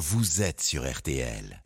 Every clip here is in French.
vous êtes sur RTL.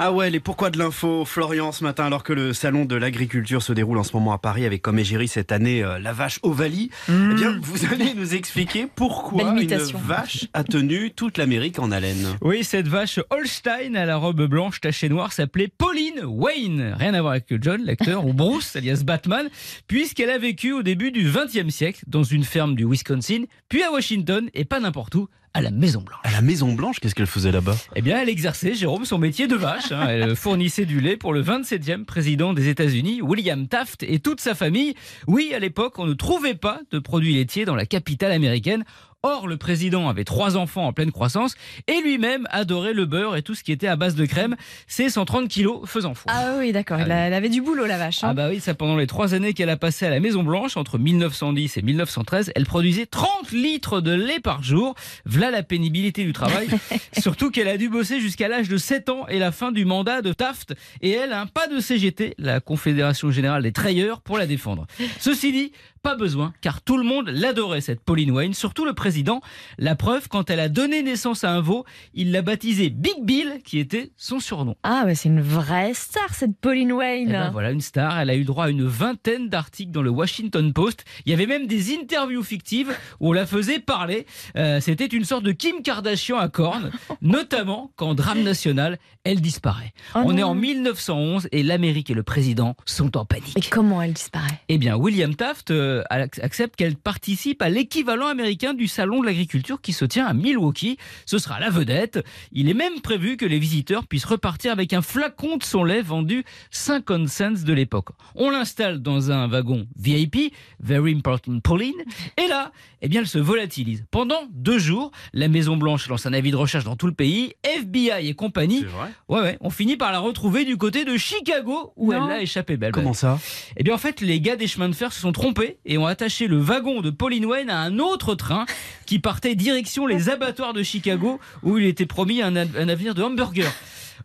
Ah ouais, les pourquoi de l'info, Florian, ce matin, alors que le salon de l'agriculture se déroule en ce moment à Paris avec comme égérie cette année euh, la vache Ovalie, eh bien, vous allez nous expliquer pourquoi une vache a tenu toute l'Amérique en haleine. Oui, cette vache Holstein à la robe blanche tachée noire s'appelait Pauline Wayne. Rien à voir avec John, l'acteur, ou Bruce, alias Batman, puisqu'elle a vécu au début du XXe siècle dans une ferme du Wisconsin, puis à Washington, et pas n'importe où, à la Maison Blanche. À la Maison Blanche, qu'est-ce qu'elle faisait là-bas? Eh bien, elle exerçait, Jérôme, son métier de vache. hein. Elle fournissait du lait pour le 27e président des États-Unis, William Taft, et toute sa famille. Oui, à l'époque, on ne trouvait pas de produits laitiers dans la capitale américaine. Or, le président avait trois enfants en pleine croissance et lui-même adorait le beurre et tout ce qui était à base de crème. Ses 130 kilos faisant foi. Ah oui, d'accord. Elle, a- elle avait du boulot, la vache. hein. Ah bah oui, ça pendant les trois années qu'elle a passé à la Maison Blanche entre 1910 et 1913, elle produisait 30 litres de lait par jour. V'là la pénibilité du travail. Surtout qu'elle a dû bosser jusqu'à l'âge de 7 ans et la fin du mandat de Taft. Et elle a un pas de CGT, la Confédération Générale des Trailleurs, pour la défendre. Ceci dit, pas besoin, car tout le monde l'adorait, cette Pauline Wayne, surtout le président. La preuve, quand elle a donné naissance à un veau, il l'a baptisé Big Bill, qui était son surnom. Ah, ouais, c'est une vraie star, cette Pauline Wayne. Eh ben voilà, une star. Elle a eu droit à une vingtaine d'articles dans le Washington Post. Il y avait même des interviews fictives où on la faisait parler. Euh, C'était une sorte de Kim Kardashian à cornes, notamment quand drame national, elle disparaît. Oh on non. est en 1911 et l'Amérique et le président sont en Mais panique. comment elle disparaît? Eh bien, William Taft euh, ac- accepte qu'elle participe à l'équivalent américain du salon de l'agriculture qui se tient à Milwaukee. Ce sera la vedette. Il est même prévu que les visiteurs puissent repartir avec un flacon de son lait vendu 50 cents de l'époque. On l'installe dans un wagon VIP, Very Important Pauline, et là, eh bien, elle se volatilise. Pendant deux jours, la Maison Blanche lance un avis de recherche dans tout le pays, FBI et compagnie. vrai Ouais, ouais, on finit par la retrouver du côté de Chicago où Non. elle a échappé belle. Comment ça? Eh bien, en fait, les gars des chemins de fer se sont trompés et ont attaché le wagon de Pauline Wayne à un autre train qui partait direction les abattoirs de Chicago où il était promis un, un avenir de hamburger.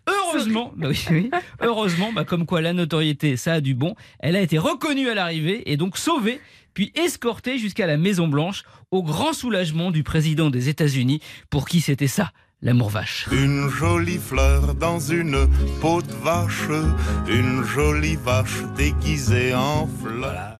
Heureusement, bah oui, oui. heureusement, bah comme quoi la notoriété, ça a du bon. Elle a été reconnue à l'arrivée et donc sauvée, puis escortée jusqu'à la Maison Blanche, au grand soulagement du président des États-Unis, pour qui c'était ça, l'amour vache. Une jolie fleur dans une peau de vache, une jolie vache déguisée en fleur.